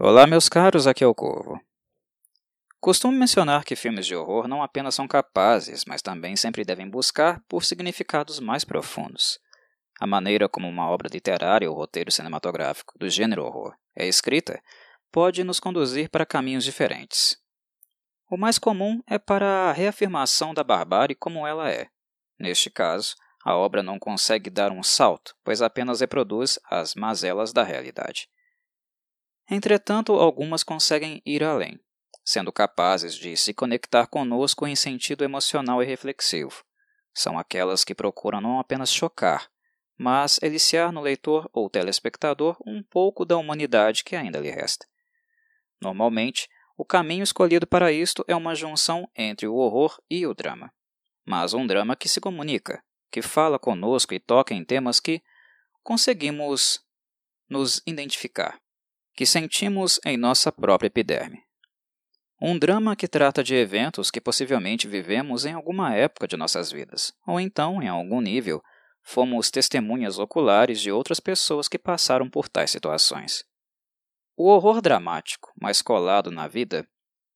Olá, meus caros, aqui é o Corvo. Costumo mencionar que filmes de horror não apenas são capazes, mas também sempre devem buscar por significados mais profundos. A maneira como uma obra literária ou roteiro cinematográfico do gênero horror é escrita pode nos conduzir para caminhos diferentes. O mais comum é para a reafirmação da barbárie como ela é. Neste caso, a obra não consegue dar um salto, pois apenas reproduz as mazelas da realidade. Entretanto, algumas conseguem ir além, sendo capazes de se conectar conosco em sentido emocional e reflexivo. São aquelas que procuram não apenas chocar, mas eliciar no leitor ou telespectador um pouco da humanidade que ainda lhe resta. Normalmente, o caminho escolhido para isto é uma junção entre o horror e o drama, mas um drama que se comunica, que fala conosco e toca em temas que conseguimos nos identificar, que sentimos em nossa própria epiderme. Um drama que trata de eventos que possivelmente vivemos em alguma época de nossas vidas, ou então, em algum nível, fomos testemunhas oculares de outras pessoas que passaram por tais situações. O horror dramático, mais colado na vida,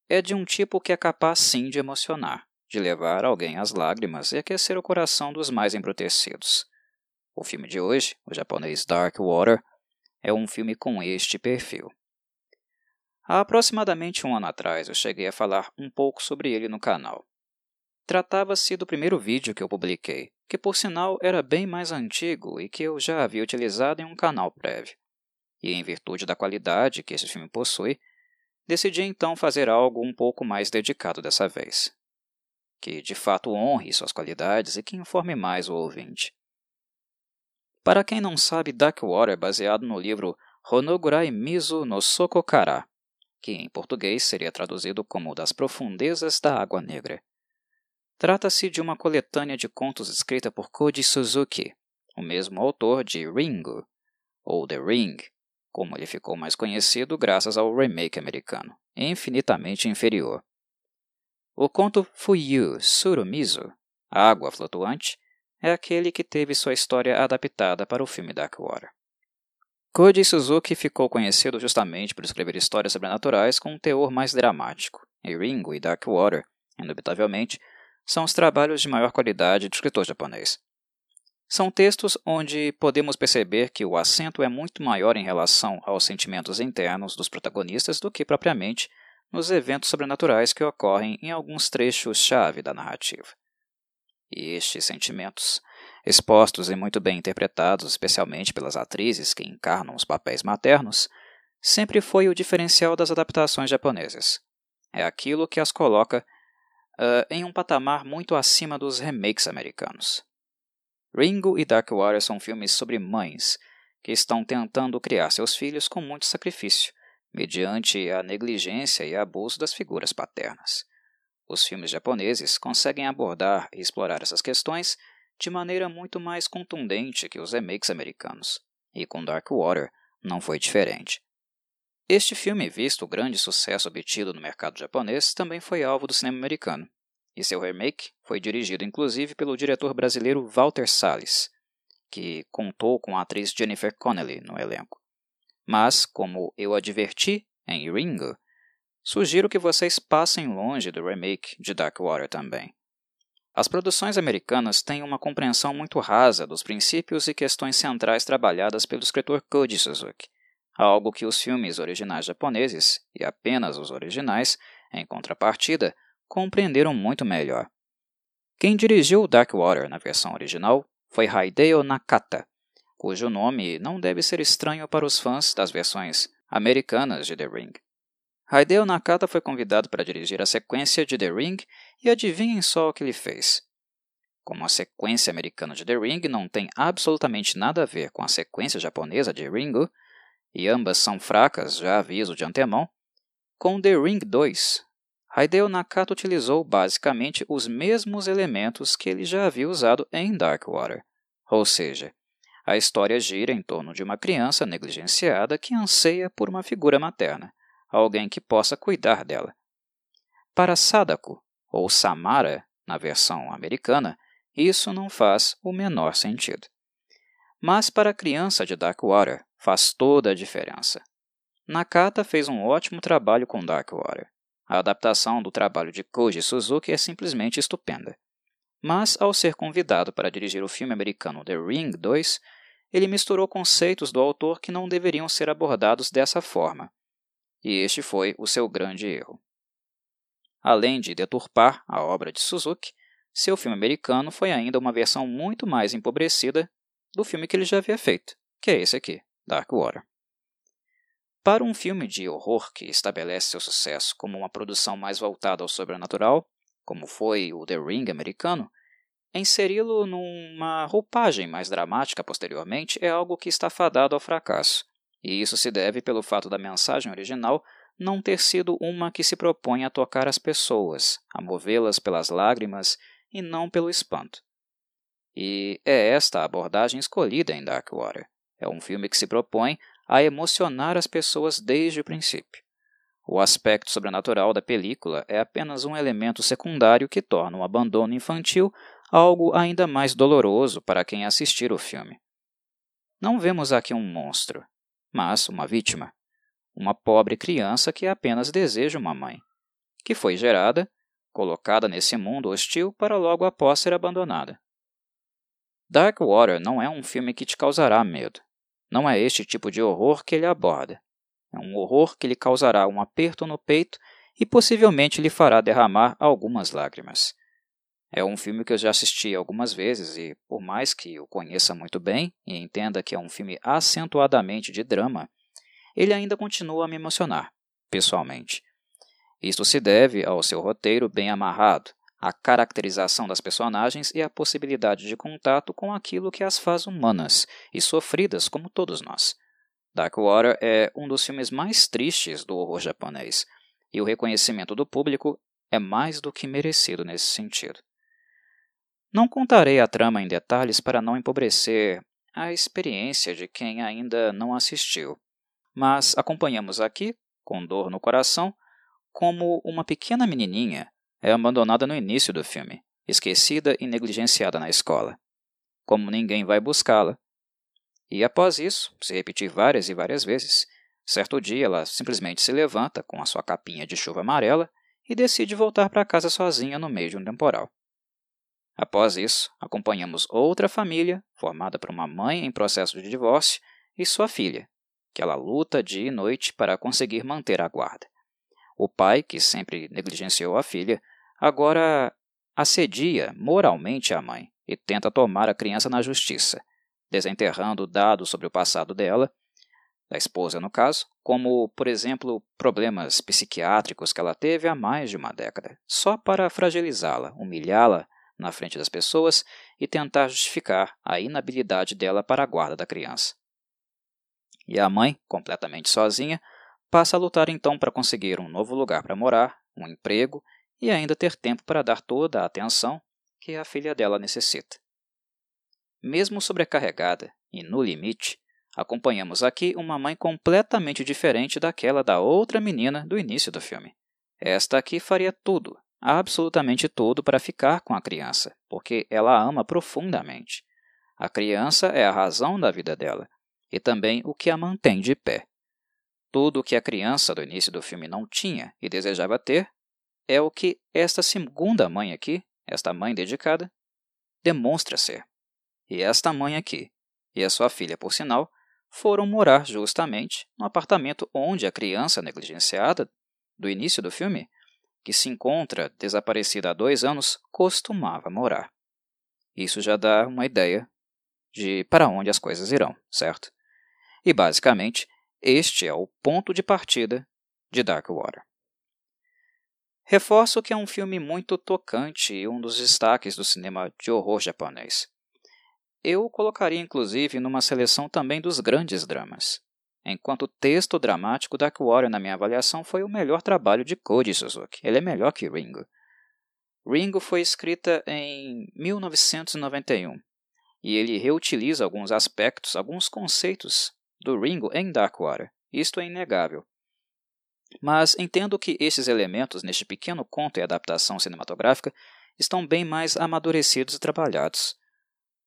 é de um tipo que é capaz sim de emocionar, de levar alguém às lágrimas e aquecer o coração dos mais embrutecidos. O filme de hoje, o japonês Dark Water, é um filme com este perfil. Há aproximadamente um ano atrás eu cheguei a falar um pouco sobre ele no canal. Tratava-se do primeiro vídeo que eu publiquei, que por sinal era bem mais antigo e que eu já havia utilizado em um canal prévio e em virtude da qualidade que esse filme possui, decidi então fazer algo um pouco mais dedicado dessa vez, que de fato honre suas qualidades e que informe mais o ouvinte. Para quem não sabe, Water é baseado no livro Honogurai Mizu no Sokokara, que em português seria traduzido como Das Profundezas da Água Negra. Trata-se de uma coletânea de contos escrita por Koji Suzuki, o mesmo autor de Ringo, ou The Ring, como ele ficou mais conhecido graças ao remake americano, infinitamente inferior. O conto Fuyu Surumizu, Água Flutuante, é aquele que teve sua história adaptada para o filme Darkwater. Koji Suzuki ficou conhecido justamente por escrever histórias sobrenaturais com um teor mais dramático, e Ringo e Darkwater, indubitavelmente, são os trabalhos de maior qualidade do escritor japonês. São textos onde podemos perceber que o acento é muito maior em relação aos sentimentos internos dos protagonistas do que propriamente nos eventos sobrenaturais que ocorrem em alguns trechos-chave da narrativa. E estes sentimentos, expostos e muito bem interpretados, especialmente pelas atrizes que encarnam os papéis maternos, sempre foi o diferencial das adaptações japonesas. É aquilo que as coloca uh, em um patamar muito acima dos remakes americanos. Ringo e Darkwater são filmes sobre mães que estão tentando criar seus filhos com muito sacrifício, mediante a negligência e abuso das figuras paternas. Os filmes japoneses conseguem abordar e explorar essas questões de maneira muito mais contundente que os remakes americanos, e com Darkwater não foi diferente. Este filme, visto o grande sucesso obtido no mercado japonês, também foi alvo do cinema americano, e seu remake foi dirigido inclusive pelo diretor brasileiro Walter Salles, que contou com a atriz Jennifer Connelly no elenco. Mas, como eu adverti em Ringo, sugiro que vocês passem longe do remake de Darkwater também. As produções americanas têm uma compreensão muito rasa dos princípios e questões centrais trabalhadas pelo escritor Koji Suzuki, algo que os filmes originais japoneses, e apenas os originais, em contrapartida, compreenderam muito melhor. Quem dirigiu Darkwater na versão original foi Hideo Nakata, cujo nome não deve ser estranho para os fãs das versões americanas de The Ring. Hideo Nakata foi convidado para dirigir a sequência de The Ring e adivinhem só o que ele fez. Como a sequência americana de The Ring não tem absolutamente nada a ver com a sequência japonesa de Ringo, e ambas são fracas, já aviso de antemão, com The Ring 2, Hideo Nakata utilizou basicamente os mesmos elementos que ele já havia usado em Darkwater, ou seja, a história gira em torno de uma criança negligenciada que anseia por uma figura materna, alguém que possa cuidar dela. Para Sadako, ou Samara, na versão americana, isso não faz o menor sentido. Mas para a criança de Darkwater faz toda a diferença. Nakata fez um ótimo trabalho com Darkwater. A adaptação do trabalho de Koji Suzuki é simplesmente estupenda. Mas, ao ser convidado para dirigir o filme americano The Ring 2, ele misturou conceitos do autor que não deveriam ser abordados dessa forma. E este foi o seu grande erro. Além de deturpar a obra de Suzuki, seu filme americano foi ainda uma versão muito mais empobrecida do filme que ele já havia feito, que é esse aqui, Dark Water. Para um filme de horror que estabelece seu sucesso como uma produção mais voltada ao sobrenatural, como foi o The Ring americano, inseri-lo numa roupagem mais dramática posteriormente é algo que está fadado ao fracasso, e isso se deve pelo fato da mensagem original não ter sido uma que se propõe a tocar as pessoas, a movê-las pelas lágrimas e não pelo espanto. E é esta a abordagem escolhida em Darkwater. É um filme que se propõe a emocionar as pessoas desde o princípio. O aspecto sobrenatural da película é apenas um elemento secundário que torna o abandono infantil algo ainda mais doloroso para quem assistir o filme. Não vemos aqui um monstro, mas uma vítima, uma pobre criança que apenas deseja uma mãe, que foi gerada, colocada nesse mundo hostil para logo após ser abandonada. Dark Water não é um filme que te causará medo. Não é este tipo de horror que ele aborda. É um horror que lhe causará um aperto no peito e possivelmente lhe fará derramar algumas lágrimas. É um filme que eu já assisti algumas vezes e, por mais que o conheça muito bem e entenda que é um filme acentuadamente de drama, ele ainda continua a me emocionar, pessoalmente. Isto se deve ao seu roteiro bem amarrado, à caracterização das personagens e à possibilidade de contato com aquilo que as faz humanas e sofridas como todos nós. Darkwater é um dos filmes mais tristes do horror japonês, e o reconhecimento do público é mais do que merecido nesse sentido. Não contarei a trama em detalhes para não empobrecer a experiência de quem ainda não assistiu, mas acompanhamos aqui, com dor no coração, como uma pequena menininha é abandonada no início do filme, esquecida e negligenciada na escola. Como ninguém vai buscá-la. E após isso, se repetir várias e várias vezes, certo dia ela simplesmente se levanta com a sua capinha de chuva amarela e decide voltar para casa sozinha no meio de um temporal. Após isso, acompanhamos outra família, formada por uma mãe em processo de divórcio e sua filha, que ela luta dia e noite para conseguir manter a guarda. O pai, que sempre negligenciou a filha, agora assedia moralmente a mãe e tenta tomar a criança na justiça, desenterrando dados sobre o passado dela, da esposa no caso, como, por exemplo, problemas psiquiátricos que ela teve há mais de uma década, só para fragilizá-la, humilhá-la na frente das pessoas e tentar justificar a inabilidade dela para a guarda da criança. E a mãe, completamente sozinha, passa a lutar então para conseguir um novo lugar para morar, um emprego e ainda ter tempo para dar toda a atenção que a filha dela necessita. Mesmo sobrecarregada e no limite, acompanhamos aqui uma mãe completamente diferente daquela da outra menina do início do filme. Esta aqui faria tudo, absolutamente tudo, para ficar com a criança, porque ela a ama profundamente. A criança é a razão da vida dela e também o que a mantém de pé. Tudo o que a criança do início do filme não tinha e desejava ter, é o que esta segunda mãe aqui, esta mãe dedicada, demonstra ser. E esta mãe aqui, e a sua filha, por sinal, foram morar justamente no apartamento onde a criança negligenciada do início do filme, que se encontra desaparecida há dois anos, costumava morar. Isso já dá uma ideia de para onde as coisas irão, certo? E basicamente, este é o ponto de partida de Dark Water. Reforço que é um filme muito tocante e um dos destaques do cinema de horror japonês. Eu o colocaria inclusive numa seleção também dos grandes dramas. Enquanto texto dramático, Dark Warrior, na minha avaliação, foi o melhor trabalho de Koji Suzuki. Ele é melhor que Ringo. Ringo foi escrita em 1991 e ele reutiliza alguns aspectos, alguns conceitos do Ringo em Darkwater. Isto é inegável. Mas entendo que esses elementos neste pequeno conto e adaptação cinematográfica estão bem mais amadurecidos e trabalhados.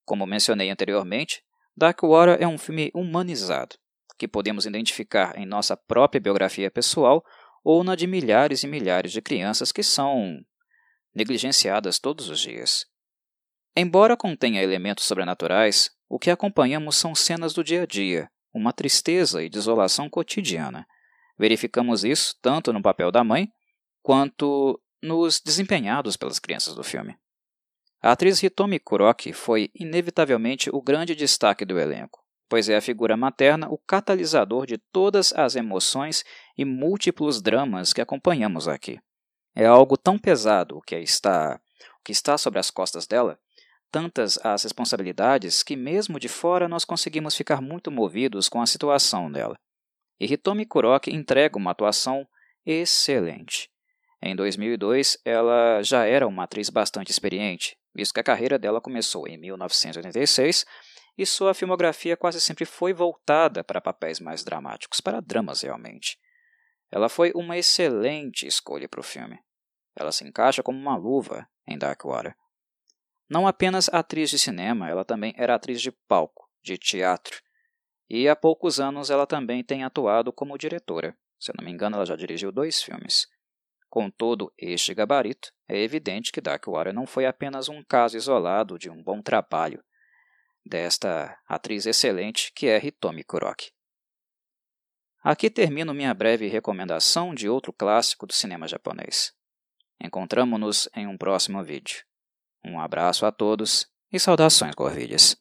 Como mencionei anteriormente, Darkwater é um filme humanizado, que podemos identificar em nossa própria biografia pessoal ou na de milhares e milhares de crianças que são negligenciadas todos os dias. Embora contenha elementos sobrenaturais, o que acompanhamos são cenas do dia a dia, uma tristeza e desolação cotidiana. Verificamos isso tanto no papel da mãe quanto nos desempenhados pelas crianças do filme. A atriz Hitomi Kuroki foi inevitavelmente o grande destaque do elenco, pois é a figura materna o catalisador de todas as emoções e múltiplos dramas que acompanhamos aqui. É algo tão pesado que está, que está sobre as costas dela, tantas as responsabilidades que mesmo de fora nós conseguimos ficar muito movidos com a situação dela. E Hitomi Kuroki entrega uma atuação excelente. Em 2002, ela já era uma atriz bastante experiente, visto que a carreira dela começou em 1986 e sua filmografia quase sempre foi voltada para papéis mais dramáticos, para dramas realmente. Ela foi uma excelente escolha para o filme. Ela se encaixa como uma luva em Darkwater. Não apenas atriz de cinema, ela também era atriz de palco, de teatro. E há poucos anos ela também tem atuado como diretora. Se não me engano, ela já dirigiu dois filmes. Com todo este gabarito, é evidente que Darkwater não foi apenas um caso isolado de um bom trabalho desta atriz excelente que é Hitomi Kuroki. Aqui termino minha breve recomendação de outro clássico do cinema japonês. Encontramos-nos em um próximo vídeo. Um abraço a todos e saudações Corvides.